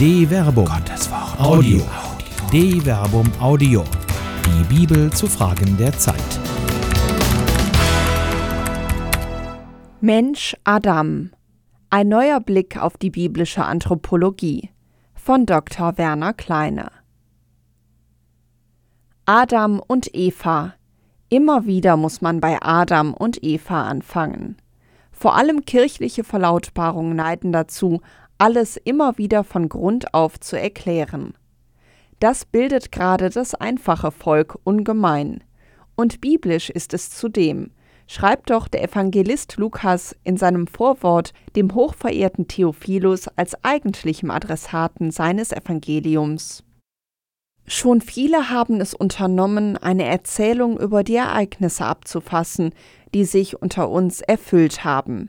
De Verbum. Gottes Wort. Audio. De Verbum Audio. Die Bibel zu Fragen der Zeit. Mensch Adam. Ein neuer Blick auf die biblische Anthropologie von Dr. Werner Kleine. Adam und Eva. Immer wieder muss man bei Adam und Eva anfangen. Vor allem kirchliche Verlautbarungen neiden dazu, alles immer wieder von Grund auf zu erklären. Das bildet gerade das einfache Volk ungemein. Und biblisch ist es zudem, schreibt doch der Evangelist Lukas in seinem Vorwort dem hochverehrten Theophilus als eigentlichem Adressaten seines Evangeliums. Schon viele haben es unternommen, eine Erzählung über die Ereignisse abzufassen, die sich unter uns erfüllt haben.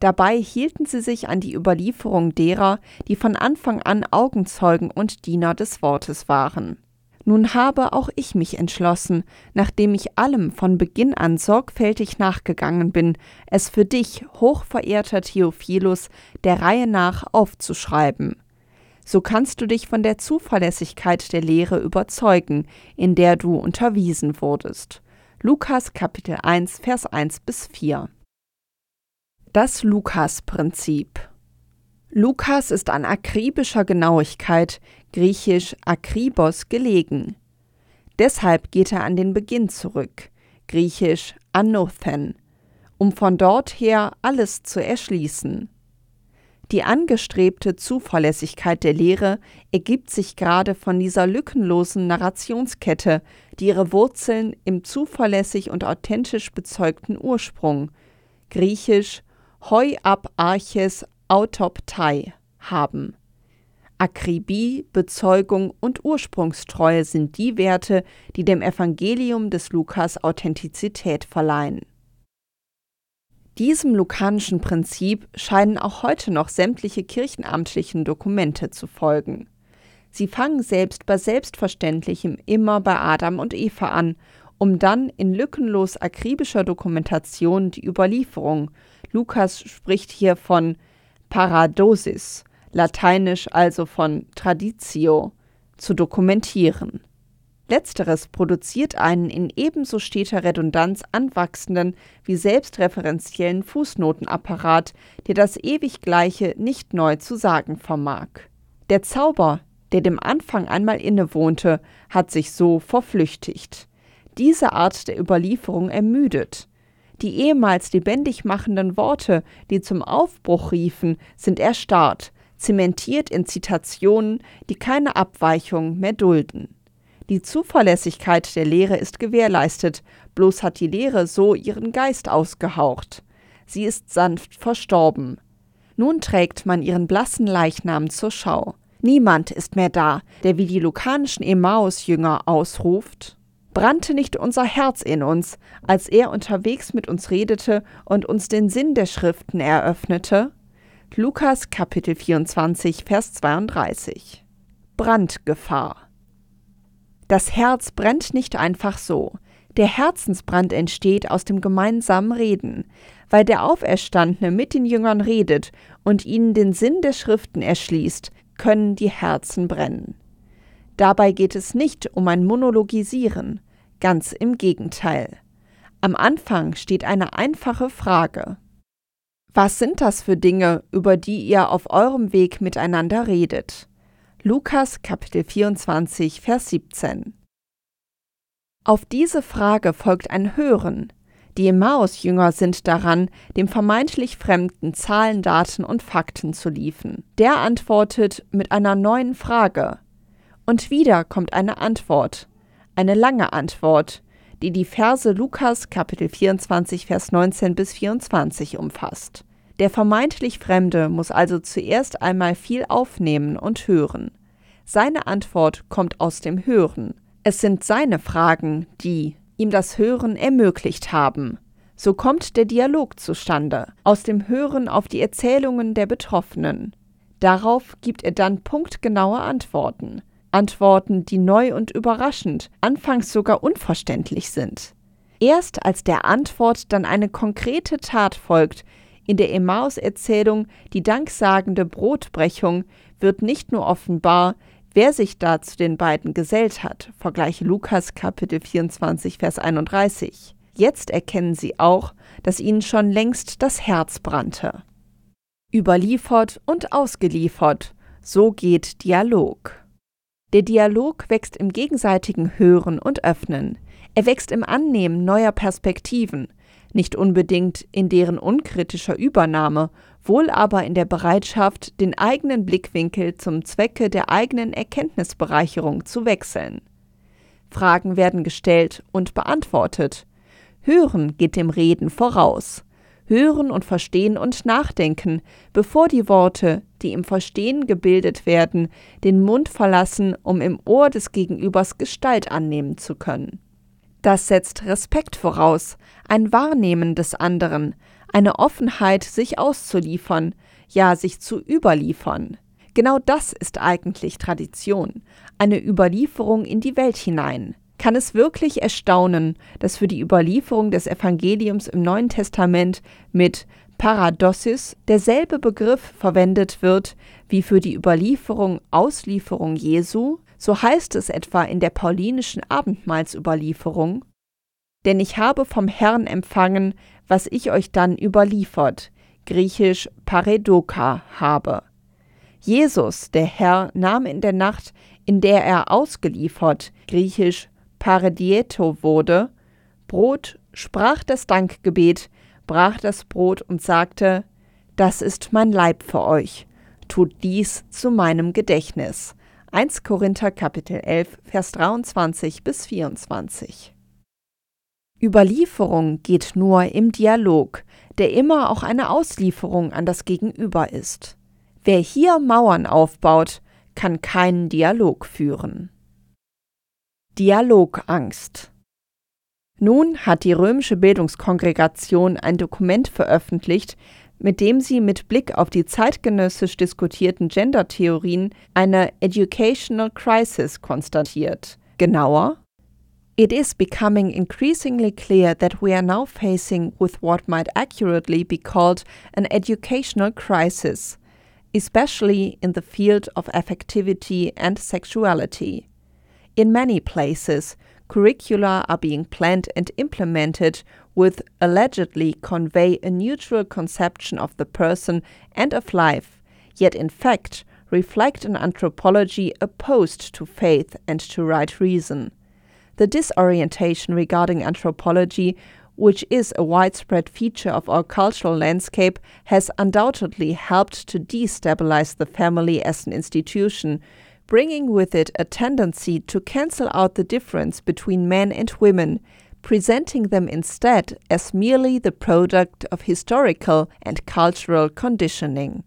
Dabei hielten sie sich an die Überlieferung derer, die von Anfang an Augenzeugen und Diener des Wortes waren. Nun habe auch ich mich entschlossen, nachdem ich allem von Beginn an sorgfältig nachgegangen bin, es für dich, hochverehrter Theophilus, der Reihe nach aufzuschreiben. So kannst du dich von der Zuverlässigkeit der Lehre überzeugen, in der du unterwiesen wurdest. Lukas Kapitel 1 Vers 1 bis 4 das Lukas-Prinzip. Lukas ist an akribischer Genauigkeit, griechisch akribos, gelegen. Deshalb geht er an den Beginn zurück, griechisch anothen, um von dort her alles zu erschließen. Die angestrebte Zuverlässigkeit der Lehre ergibt sich gerade von dieser lückenlosen Narrationskette, die ihre Wurzeln im zuverlässig und authentisch bezeugten Ursprung, griechisch Heu ab Arches Autoptei haben. Akribie, Bezeugung und Ursprungstreue sind die Werte, die dem Evangelium des Lukas Authentizität verleihen. Diesem lukanischen Prinzip scheinen auch heute noch sämtliche kirchenamtlichen Dokumente zu folgen. Sie fangen selbst bei Selbstverständlichem immer bei Adam und Eva an, um dann in lückenlos akribischer Dokumentation die Überlieferung, Lukas spricht hier von Paradosis, lateinisch also von Traditio, zu dokumentieren. Letzteres produziert einen in ebenso steter Redundanz anwachsenden wie selbstreferenziellen Fußnotenapparat, der das ewig Gleiche nicht neu zu sagen vermag. Der Zauber, der dem Anfang einmal innewohnte, hat sich so verflüchtigt. Diese Art der Überlieferung ermüdet. Die ehemals lebendig machenden Worte, die zum Aufbruch riefen, sind erstarrt, zementiert in Zitationen, die keine Abweichung mehr dulden. Die Zuverlässigkeit der Lehre ist gewährleistet, bloß hat die Lehre so ihren Geist ausgehaucht. Sie ist sanft verstorben. Nun trägt man ihren blassen Leichnam zur Schau. Niemand ist mehr da, der wie die lukanischen Emmaus-Jünger ausruft: brannte nicht unser Herz in uns, als er unterwegs mit uns redete und uns den Sinn der Schriften eröffnete? Lukas Kapitel 24, Vers 32. Brandgefahr. Das Herz brennt nicht einfach so. Der Herzensbrand entsteht aus dem gemeinsamen Reden, weil der Auferstandene mit den Jüngern redet und ihnen den Sinn der Schriften erschließt, können die Herzen brennen. Dabei geht es nicht um ein Monologisieren, ganz im Gegenteil. Am Anfang steht eine einfache Frage. Was sind das für Dinge, über die ihr auf eurem Weg miteinander redet? Lukas Kapitel 24, Vers 17. Auf diese Frage folgt ein Hören. Die Emmaus-Jünger sind daran, dem vermeintlich Fremden Zahlen, Daten und Fakten zu liefern. Der antwortet mit einer neuen Frage. Und wieder kommt eine Antwort, eine lange Antwort, die die Verse Lukas Kapitel 24 Vers 19 bis 24 umfasst. Der vermeintlich Fremde muss also zuerst einmal viel aufnehmen und hören. Seine Antwort kommt aus dem Hören. Es sind seine Fragen, die ihm das Hören ermöglicht haben. So kommt der Dialog zustande, aus dem Hören auf die Erzählungen der Betroffenen. Darauf gibt er dann punktgenaue Antworten. Antworten, die neu und überraschend, anfangs sogar unverständlich sind. Erst als der Antwort dann eine konkrete Tat folgt, In der Emmaus-Erzählung Die danksagende Brotbrechung wird nicht nur offenbar, wer sich da zu den beiden gesellt hat. Vergleiche Lukas Kapitel 24, Vers 31. Jetzt erkennen sie auch, dass ihnen schon längst das Herz brannte. Überliefert und ausgeliefert, so geht Dialog. Der Dialog wächst im gegenseitigen Hören und Öffnen. Er wächst im Annehmen neuer Perspektiven, nicht unbedingt in deren unkritischer Übernahme, wohl aber in der Bereitschaft, den eigenen Blickwinkel zum Zwecke der eigenen Erkenntnisbereicherung zu wechseln. Fragen werden gestellt und beantwortet. Hören geht dem Reden voraus. Hören und Verstehen und Nachdenken, bevor die Worte, die im Verstehen gebildet werden, den Mund verlassen, um im Ohr des Gegenübers Gestalt annehmen zu können. Das setzt Respekt voraus, ein Wahrnehmen des anderen, eine Offenheit, sich auszuliefern, ja sich zu überliefern. Genau das ist eigentlich Tradition, eine Überlieferung in die Welt hinein. Kann es wirklich erstaunen, dass für die Überlieferung des Evangeliums im Neuen Testament mit Paradossis derselbe Begriff verwendet wird wie für die Überlieferung Auslieferung Jesu, so heißt es etwa in der paulinischen Abendmahlsüberlieferung, denn ich habe vom Herrn empfangen, was ich euch dann überliefert, griechisch Paredoka habe. Jesus, der Herr, nahm in der Nacht, in der er ausgeliefert, griechisch Paredieto wurde, Brot, sprach das Dankgebet, brach das Brot und sagte, Das ist mein Leib für euch, tut dies zu meinem Gedächtnis. 1 Korinther Kapitel 11, Vers 23 bis 24. Überlieferung geht nur im Dialog, der immer auch eine Auslieferung an das Gegenüber ist. Wer hier Mauern aufbaut, kann keinen Dialog führen. Dialogangst Nun hat die römische Bildungskongregation ein Dokument veröffentlicht, mit dem sie mit Blick auf die zeitgenössisch diskutierten Gender-Theorien eine Educational Crisis konstatiert. Genauer, It is becoming increasingly clear that we are now facing with what might accurately be called an educational crisis, especially in the field of affectivity and sexuality. In many places, curricula are being planned and implemented with allegedly convey a neutral conception of the person and of life, yet in fact reflect an anthropology opposed to faith and to right reason. The disorientation regarding anthropology, which is a widespread feature of our cultural landscape, has undoubtedly helped to destabilize the family as an institution, bringing with it a tendency to cancel out the difference between men and women, presenting them instead as merely the product of historical and cultural conditioning.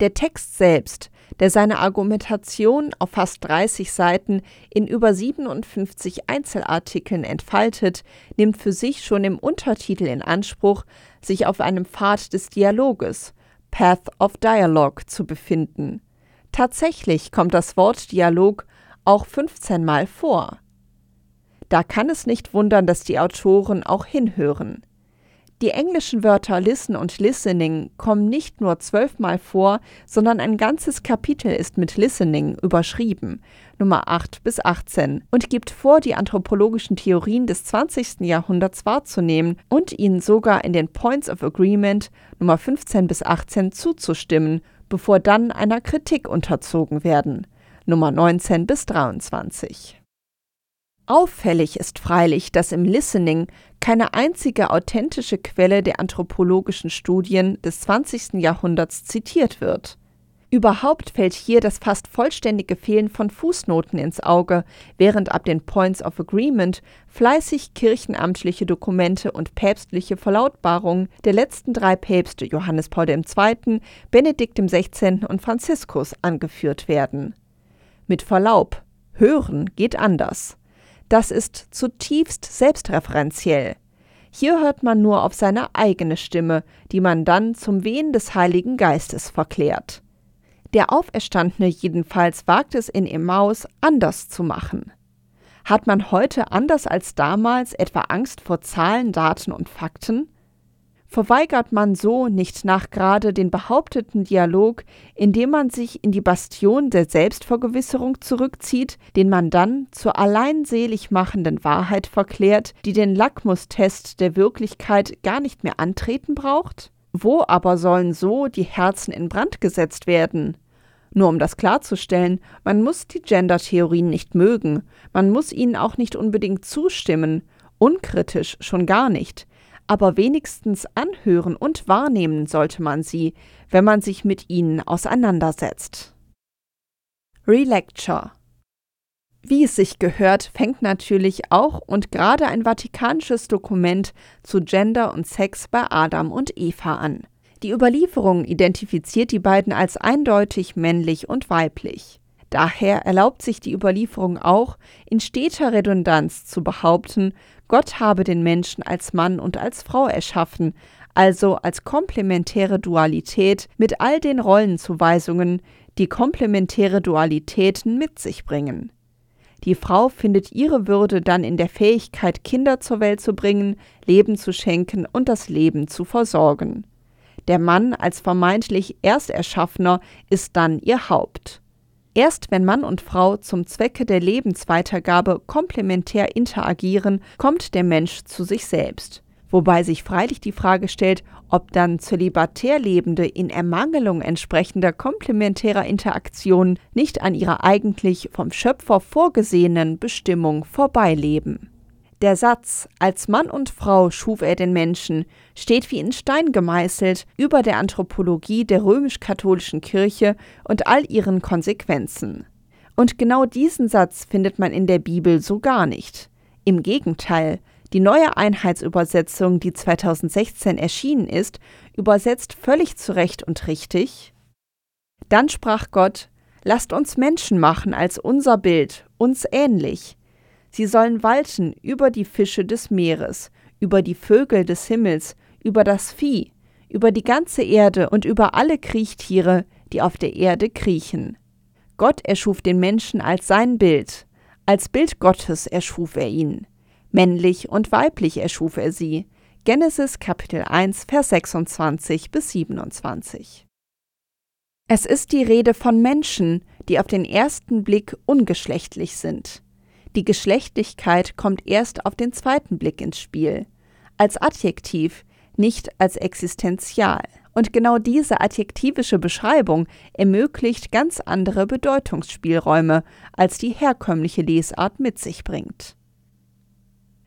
Der Text selbst, der seine Argumentation auf fast 30 Seiten in über 57 Einzelartikeln entfaltet, nimmt für sich schon im Untertitel in Anspruch, sich auf einem Pfad des Dialoges, Path of Dialogue, zu befinden. Tatsächlich kommt das Wort Dialog auch 15 Mal vor. Da kann es nicht wundern, dass die Autoren auch hinhören. Die englischen Wörter listen und listening kommen nicht nur zwölfmal vor, sondern ein ganzes Kapitel ist mit listening überschrieben, Nummer 8 bis 18, und gibt vor, die anthropologischen Theorien des 20. Jahrhunderts wahrzunehmen und ihnen sogar in den Points of Agreement Nummer 15 bis 18 zuzustimmen bevor dann einer Kritik unterzogen werden. Nummer 19 bis 23. Auffällig ist freilich, dass im Listening keine einzige authentische Quelle der anthropologischen Studien des 20. Jahrhunderts zitiert wird. Überhaupt fällt hier das fast vollständige Fehlen von Fußnoten ins Auge, während ab den Points of Agreement fleißig kirchenamtliche Dokumente und päpstliche Verlautbarungen der letzten drei Päpste Johannes Paul II., Benedikt XVI. und Franziskus angeführt werden. Mit Verlaub, hören geht anders. Das ist zutiefst selbstreferenziell. Hier hört man nur auf seine eigene Stimme, die man dann zum Wehen des Heiligen Geistes verklärt. Der Auferstandene jedenfalls wagt es in Emmaus anders zu machen. Hat man heute anders als damals etwa Angst vor Zahlen, Daten und Fakten? Verweigert man so nicht nachgerade den behaupteten Dialog, indem man sich in die Bastion der Selbstvergewisserung zurückzieht, den man dann zur allein selig machenden Wahrheit verklärt, die den Lackmustest der Wirklichkeit gar nicht mehr antreten braucht? Wo aber sollen so die Herzen in Brand gesetzt werden? Nur um das klarzustellen, man muss die Gender-Theorien nicht mögen, man muss ihnen auch nicht unbedingt zustimmen, unkritisch schon gar nicht, aber wenigstens anhören und wahrnehmen sollte man sie, wenn man sich mit ihnen auseinandersetzt. Relecture wie es sich gehört, fängt natürlich auch und gerade ein vatikanisches Dokument zu Gender und Sex bei Adam und Eva an. Die Überlieferung identifiziert die beiden als eindeutig männlich und weiblich. Daher erlaubt sich die Überlieferung auch, in steter Redundanz zu behaupten, Gott habe den Menschen als Mann und als Frau erschaffen, also als komplementäre Dualität mit all den Rollenzuweisungen, die komplementäre Dualitäten mit sich bringen. Die Frau findet ihre Würde dann in der Fähigkeit, Kinder zur Welt zu bringen, Leben zu schenken und das Leben zu versorgen. Der Mann als vermeintlich Ersterschaffener ist dann ihr Haupt. Erst wenn Mann und Frau zum Zwecke der Lebensweitergabe komplementär interagieren, kommt der Mensch zu sich selbst. Wobei sich freilich die Frage stellt, ob dann zölibatär Lebende in Ermangelung entsprechender komplementärer Interaktionen nicht an ihrer eigentlich vom Schöpfer vorgesehenen Bestimmung vorbeileben. Der Satz Als Mann und Frau schuf er den Menschen steht wie in Stein gemeißelt über der Anthropologie der römisch-katholischen Kirche und all ihren Konsequenzen. Und genau diesen Satz findet man in der Bibel so gar nicht. Im Gegenteil, die neue Einheitsübersetzung, die 2016 erschienen ist, übersetzt völlig zurecht und richtig. Dann sprach Gott, Lasst uns Menschen machen als unser Bild, uns ähnlich, Sie sollen walten über die Fische des Meeres, über die Vögel des Himmels, über das Vieh, über die ganze Erde und über alle Kriechtiere, die auf der Erde kriechen. Gott erschuf den Menschen als sein Bild, als Bild Gottes erschuf er ihn. Männlich und weiblich erschuf er sie. Genesis Kapitel 1, Vers 26 bis 27. Es ist die Rede von Menschen, die auf den ersten Blick ungeschlechtlich sind. Die Geschlechtlichkeit kommt erst auf den zweiten Blick ins Spiel, als Adjektiv, nicht als existenzial. Und genau diese adjektivische Beschreibung ermöglicht ganz andere Bedeutungsspielräume, als die herkömmliche Lesart mit sich bringt.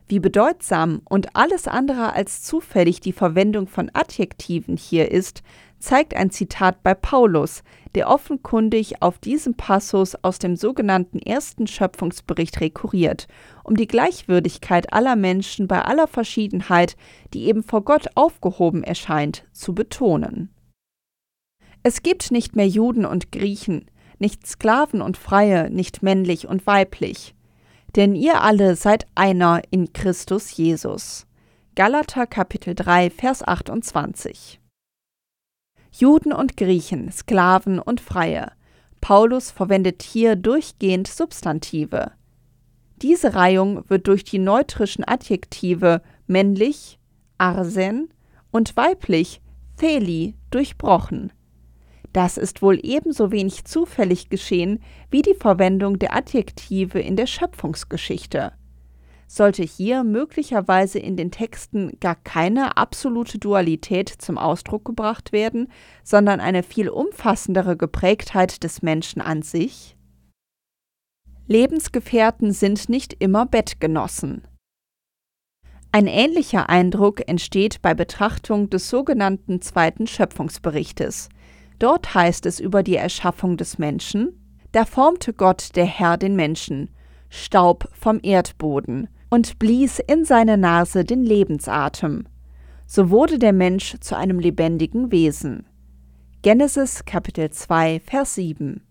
Wie bedeutsam und alles andere als zufällig die Verwendung von Adjektiven hier ist, zeigt ein Zitat bei Paulus, der offenkundig auf diesen Passus aus dem sogenannten ersten Schöpfungsbericht rekurriert, um die Gleichwürdigkeit aller Menschen bei aller Verschiedenheit, die eben vor Gott aufgehoben erscheint, zu betonen. Es gibt nicht mehr Juden und Griechen, nicht Sklaven und Freie, nicht männlich und weiblich, denn ihr alle seid einer in Christus Jesus. Galater Kapitel 3 Vers 28 Juden und Griechen, Sklaven und Freie. Paulus verwendet hier durchgehend Substantive. Diese Reihung wird durch die neutrischen Adjektive männlich, arsen und weiblich, theli, durchbrochen. Das ist wohl ebenso wenig zufällig geschehen wie die Verwendung der Adjektive in der Schöpfungsgeschichte sollte hier möglicherweise in den Texten gar keine absolute Dualität zum Ausdruck gebracht werden, sondern eine viel umfassendere Geprägtheit des Menschen an sich? Lebensgefährten sind nicht immer Bettgenossen. Ein ähnlicher Eindruck entsteht bei Betrachtung des sogenannten zweiten Schöpfungsberichtes. Dort heißt es über die Erschaffung des Menschen, da formte Gott der Herr den Menschen, Staub vom Erdboden, und blies in seine Nase den Lebensatem. So wurde der Mensch zu einem lebendigen Wesen. Genesis Kapitel 2 Vers 7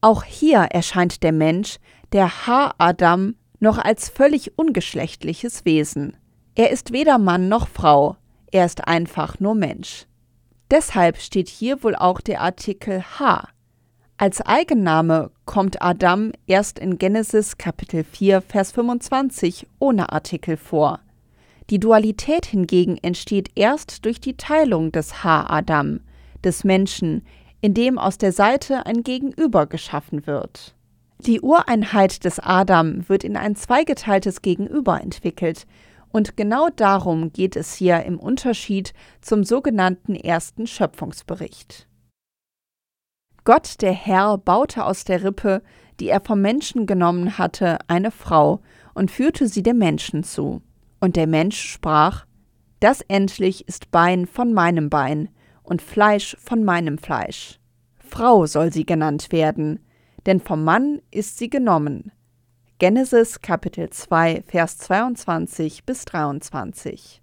Auch hier erscheint der Mensch, der Ha-Adam, noch als völlig ungeschlechtliches Wesen. Er ist weder Mann noch Frau, er ist einfach nur Mensch. Deshalb steht hier wohl auch der Artikel Ha, als Eigenname kommt Adam erst in Genesis Kapitel 4 Vers 25 ohne Artikel vor. Die Dualität hingegen entsteht erst durch die Teilung des Ha-Adam, des Menschen, in dem aus der Seite ein Gegenüber geschaffen wird. Die Ureinheit des Adam wird in ein zweigeteiltes Gegenüber entwickelt, und genau darum geht es hier im Unterschied zum sogenannten ersten Schöpfungsbericht. Gott der Herr baute aus der Rippe, die er vom Menschen genommen hatte, eine Frau und führte sie dem Menschen zu. Und der Mensch sprach, Das endlich ist Bein von meinem Bein und Fleisch von meinem Fleisch. Frau soll sie genannt werden, denn vom Mann ist sie genommen. Genesis Kapitel 2, Vers 22 bis 23.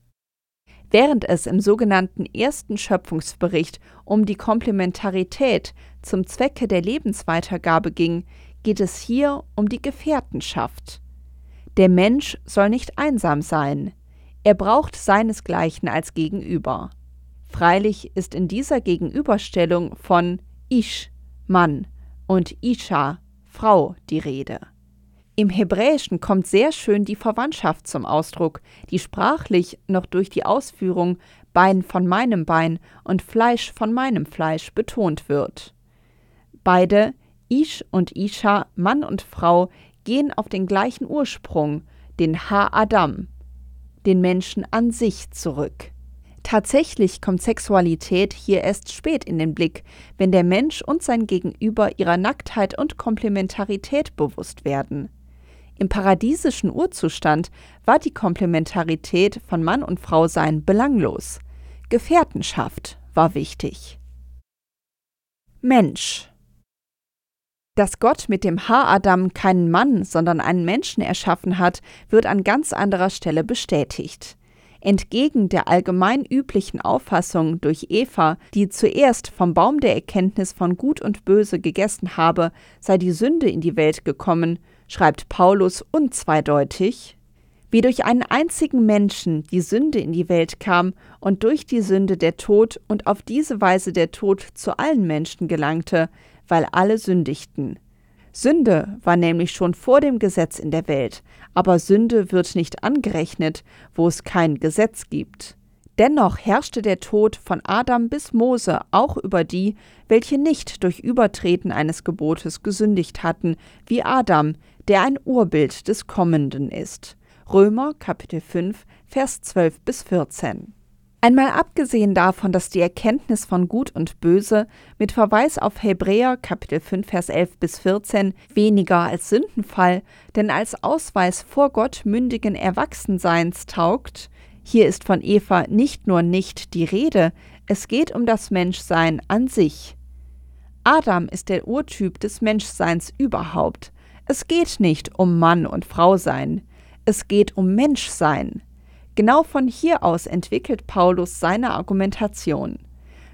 Während es im sogenannten ersten Schöpfungsbericht um die Komplementarität zum Zwecke der Lebensweitergabe ging, geht es hier um die Gefährtenschaft. Der Mensch soll nicht einsam sein, er braucht seinesgleichen als Gegenüber. Freilich ist in dieser Gegenüberstellung von Ish, Mann, und Isha, Frau, die Rede. Im Hebräischen kommt sehr schön die Verwandtschaft zum Ausdruck, die sprachlich noch durch die Ausführung Bein von meinem Bein und Fleisch von meinem Fleisch betont wird. Beide, Ish und Isha, Mann und Frau, gehen auf den gleichen Ursprung, den Ha-Adam, den Menschen an sich zurück. Tatsächlich kommt Sexualität hier erst spät in den Blick, wenn der Mensch und sein Gegenüber ihrer Nacktheit und Komplementarität bewusst werden. Im paradiesischen Urzustand war die Komplementarität von Mann und Frau sein belanglos. Gefährtenschaft war wichtig. Mensch dass Gott mit dem Haar-Adam keinen Mann, sondern einen Menschen erschaffen hat, wird an ganz anderer Stelle bestätigt. Entgegen der allgemein üblichen Auffassung durch Eva, die zuerst vom Baum der Erkenntnis von Gut und Böse gegessen habe, sei die Sünde in die Welt gekommen, schreibt Paulus unzweideutig, wie durch einen einzigen Menschen die Sünde in die Welt kam und durch die Sünde der Tod und auf diese Weise der Tod zu allen Menschen gelangte, weil alle sündigten. Sünde war nämlich schon vor dem Gesetz in der Welt, aber Sünde wird nicht angerechnet, wo es kein Gesetz gibt. Dennoch herrschte der Tod von Adam bis Mose auch über die, welche nicht durch Übertreten eines Gebotes gesündigt hatten, wie Adam, der ein Urbild des Kommenden ist. Römer Kapitel 5, Vers 12 bis 14. Einmal abgesehen davon, dass die Erkenntnis von Gut und Böse mit Verweis auf Hebräer Kapitel 5 Vers 11 bis 14 weniger als Sündenfall, denn als Ausweis vor Gott mündigen Erwachsenseins taugt, hier ist von Eva nicht nur nicht die Rede, es geht um das Menschsein an sich. Adam ist der Urtyp des Menschseins überhaupt. Es geht nicht um Mann und Frau sein, es geht um Menschsein. Genau von hier aus entwickelt Paulus seine Argumentation.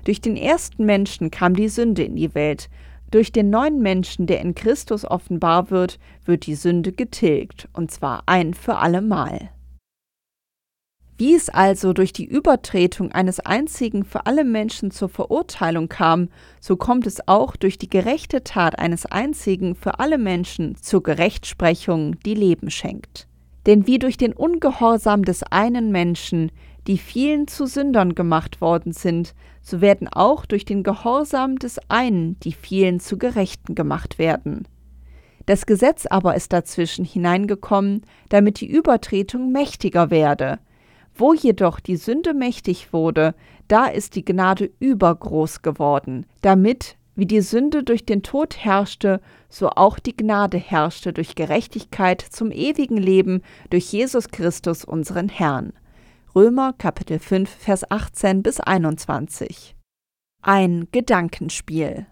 Durch den ersten Menschen kam die Sünde in die Welt. Durch den neuen Menschen, der in Christus offenbar wird, wird die Sünde getilgt, und zwar ein für allemal. Wie es also durch die Übertretung eines einzigen für alle Menschen zur Verurteilung kam, so kommt es auch durch die gerechte Tat eines einzigen für alle Menschen zur Gerechtsprechung, die Leben schenkt. Denn wie durch den Ungehorsam des einen Menschen die vielen zu Sündern gemacht worden sind, so werden auch durch den Gehorsam des einen die vielen zu Gerechten gemacht werden. Das Gesetz aber ist dazwischen hineingekommen, damit die Übertretung mächtiger werde. Wo jedoch die Sünde mächtig wurde, da ist die Gnade übergroß geworden, damit, wie die Sünde durch den Tod herrschte, so auch die Gnade herrschte durch Gerechtigkeit zum ewigen Leben durch Jesus Christus unseren Herrn. Römer Kapitel 5 Vers 18 bis 21. Ein Gedankenspiel.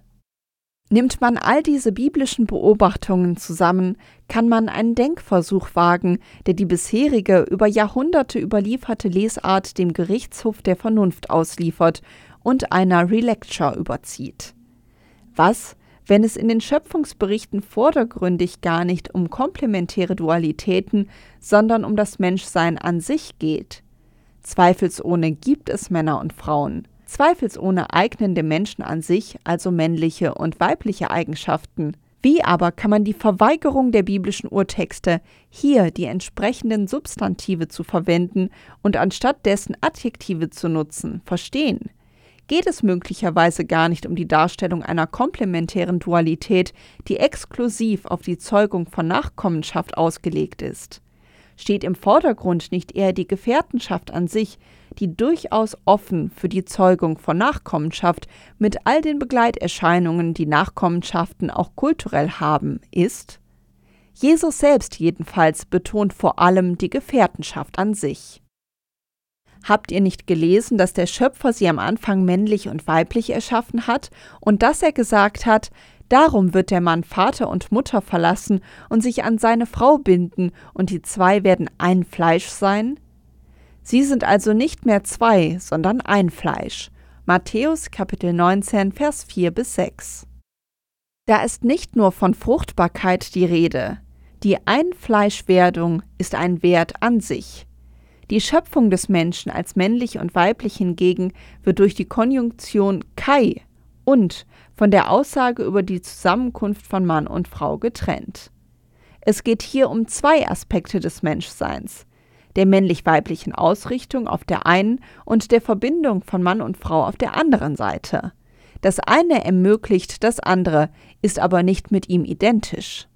Nimmt man all diese biblischen Beobachtungen zusammen, kann man einen Denkversuch wagen, der die bisherige über Jahrhunderte überlieferte Lesart dem Gerichtshof der Vernunft ausliefert und einer Relecture überzieht. Was, wenn es in den Schöpfungsberichten vordergründig gar nicht um komplementäre Dualitäten, sondern um das Menschsein an sich geht? Zweifelsohne gibt es Männer und Frauen. Zweifelsohne eignen dem Menschen an sich also männliche und weibliche Eigenschaften. Wie aber kann man die Verweigerung der biblischen Urtexte, hier die entsprechenden Substantive zu verwenden und anstatt dessen Adjektive zu nutzen, verstehen? Geht es möglicherweise gar nicht um die Darstellung einer komplementären Dualität, die exklusiv auf die Zeugung von Nachkommenschaft ausgelegt ist? Steht im Vordergrund nicht eher die Gefährtenschaft an sich, die durchaus offen für die Zeugung von Nachkommenschaft mit all den Begleiterscheinungen, die Nachkommenschaften auch kulturell haben, ist? Jesus selbst jedenfalls betont vor allem die Gefährtenschaft an sich. Habt ihr nicht gelesen, dass der Schöpfer sie am Anfang männlich und weiblich erschaffen hat und dass er gesagt hat, darum wird der Mann Vater und Mutter verlassen und sich an seine Frau binden, und die zwei werden ein Fleisch sein? Sie sind also nicht mehr zwei, sondern ein Fleisch. Matthäus Kapitel 19, Vers 4 bis 6. Da ist nicht nur von Fruchtbarkeit die Rede. Die Einfleischwerdung ist ein Wert an sich. Die Schöpfung des Menschen als männlich und weiblich hingegen wird durch die Konjunktion Kai und von der Aussage über die Zusammenkunft von Mann und Frau getrennt. Es geht hier um zwei Aspekte des Menschseins der männlich-weiblichen Ausrichtung auf der einen und der Verbindung von Mann und Frau auf der anderen Seite. Das eine ermöglicht das andere, ist aber nicht mit ihm identisch.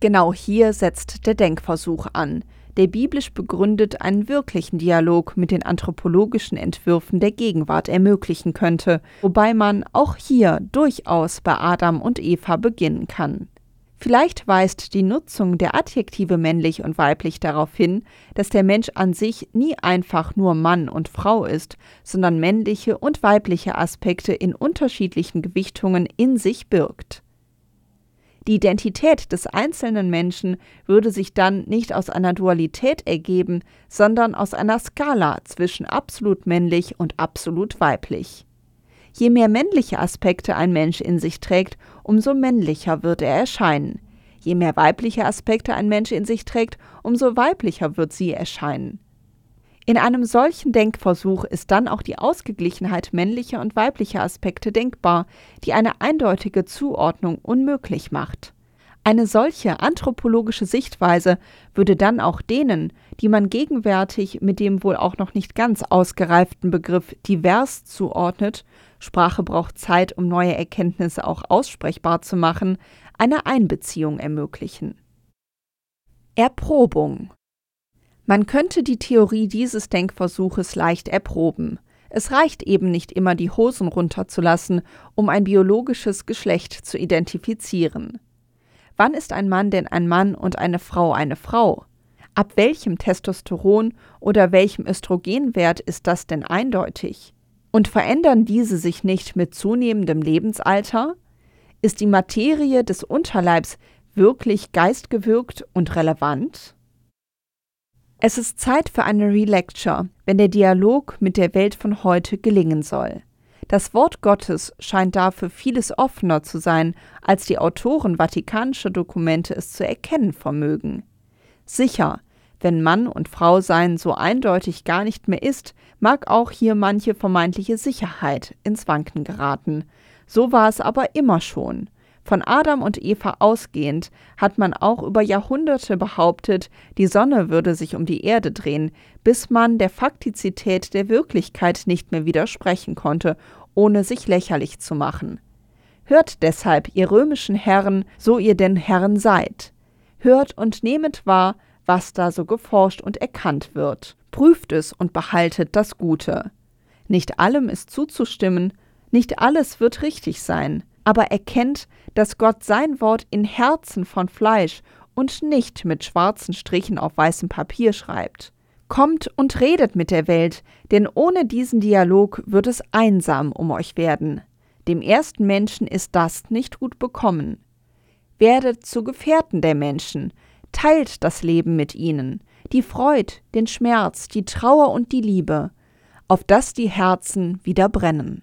Genau hier setzt der Denkversuch an, der biblisch begründet einen wirklichen Dialog mit den anthropologischen Entwürfen der Gegenwart ermöglichen könnte, wobei man auch hier durchaus bei Adam und Eva beginnen kann. Vielleicht weist die Nutzung der Adjektive männlich und weiblich darauf hin, dass der Mensch an sich nie einfach nur Mann und Frau ist, sondern männliche und weibliche Aspekte in unterschiedlichen Gewichtungen in sich birgt. Die Identität des einzelnen Menschen würde sich dann nicht aus einer Dualität ergeben, sondern aus einer Skala zwischen absolut männlich und absolut weiblich. Je mehr männliche Aspekte ein Mensch in sich trägt, umso männlicher wird er erscheinen. Je mehr weibliche Aspekte ein Mensch in sich trägt, umso weiblicher wird sie erscheinen. In einem solchen Denkversuch ist dann auch die Ausgeglichenheit männlicher und weiblicher Aspekte denkbar, die eine eindeutige Zuordnung unmöglich macht. Eine solche anthropologische Sichtweise würde dann auch denen, die man gegenwärtig mit dem wohl auch noch nicht ganz ausgereiften Begriff divers zuordnet, Sprache braucht Zeit, um neue Erkenntnisse auch aussprechbar zu machen, eine Einbeziehung ermöglichen. Erprobung Man könnte die Theorie dieses Denkversuches leicht erproben. Es reicht eben nicht immer, die Hosen runterzulassen, um ein biologisches Geschlecht zu identifizieren. Wann ist ein Mann denn ein Mann und eine Frau eine Frau? Ab welchem Testosteron oder welchem Östrogenwert ist das denn eindeutig? Und verändern diese sich nicht mit zunehmendem Lebensalter? Ist die Materie des Unterleibs wirklich geistgewirkt und relevant? Es ist Zeit für eine Relecture, wenn der Dialog mit der Welt von heute gelingen soll. Das Wort Gottes scheint dafür vieles offener zu sein, als die Autoren vatikanischer Dokumente es zu erkennen vermögen. Sicher, wenn Mann und Frau sein so eindeutig gar nicht mehr ist, mag auch hier manche vermeintliche Sicherheit ins Wanken geraten. So war es aber immer schon. Von Adam und Eva ausgehend hat man auch über Jahrhunderte behauptet, die Sonne würde sich um die Erde drehen, bis man der Faktizität der Wirklichkeit nicht mehr widersprechen konnte, ohne sich lächerlich zu machen. Hört deshalb, ihr römischen Herren, so ihr denn Herren seid. Hört und nehmet wahr, was da so geforscht und erkannt wird. Prüft es und behaltet das Gute. Nicht allem ist zuzustimmen, nicht alles wird richtig sein, aber erkennt, dass Gott sein Wort in Herzen von Fleisch und nicht mit schwarzen Strichen auf weißem Papier schreibt. Kommt und redet mit der Welt, denn ohne diesen Dialog wird es einsam um euch werden. Dem ersten Menschen ist das nicht gut bekommen. Werdet zu Gefährten der Menschen, teilt das Leben mit ihnen, die Freud, den Schmerz, die Trauer und die Liebe, auf dass die Herzen wieder brennen.